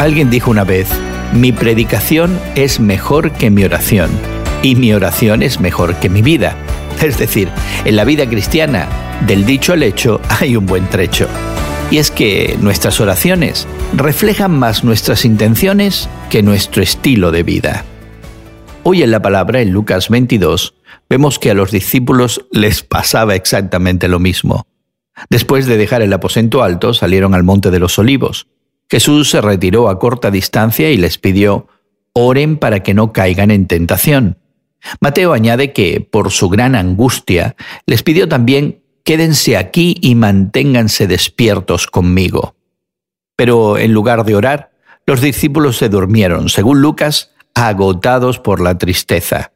Alguien dijo una vez, mi predicación es mejor que mi oración y mi oración es mejor que mi vida. Es decir, en la vida cristiana, del dicho al hecho hay un buen trecho. Y es que nuestras oraciones reflejan más nuestras intenciones que nuestro estilo de vida. Hoy en la palabra, en Lucas 22, vemos que a los discípulos les pasaba exactamente lo mismo. Después de dejar el aposento alto, salieron al monte de los olivos. Jesús se retiró a corta distancia y les pidió, oren para que no caigan en tentación. Mateo añade que, por su gran angustia, les pidió también, quédense aquí y manténganse despiertos conmigo. Pero en lugar de orar, los discípulos se durmieron, según Lucas, agotados por la tristeza.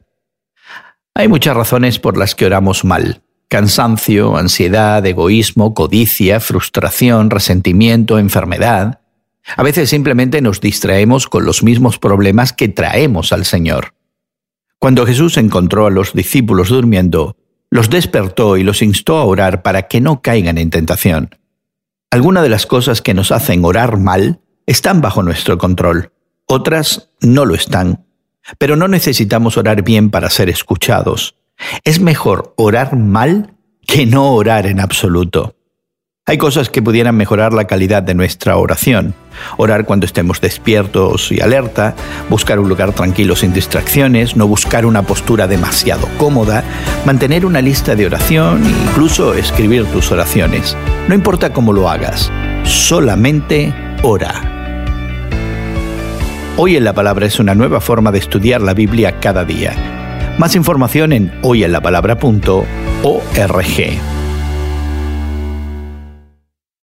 Hay muchas razones por las que oramos mal. Cansancio, ansiedad, egoísmo, codicia, frustración, resentimiento, enfermedad. A veces simplemente nos distraemos con los mismos problemas que traemos al Señor. Cuando Jesús encontró a los discípulos durmiendo, los despertó y los instó a orar para que no caigan en tentación. Algunas de las cosas que nos hacen orar mal están bajo nuestro control, otras no lo están. Pero no necesitamos orar bien para ser escuchados. Es mejor orar mal que no orar en absoluto. Hay cosas que pudieran mejorar la calidad de nuestra oración. Orar cuando estemos despiertos y alerta, buscar un lugar tranquilo sin distracciones, no buscar una postura demasiado cómoda, mantener una lista de oración e incluso escribir tus oraciones. No importa cómo lo hagas, solamente ora. Hoy en la Palabra es una nueva forma de estudiar la Biblia cada día. Más información en hoyenlapalabra.org.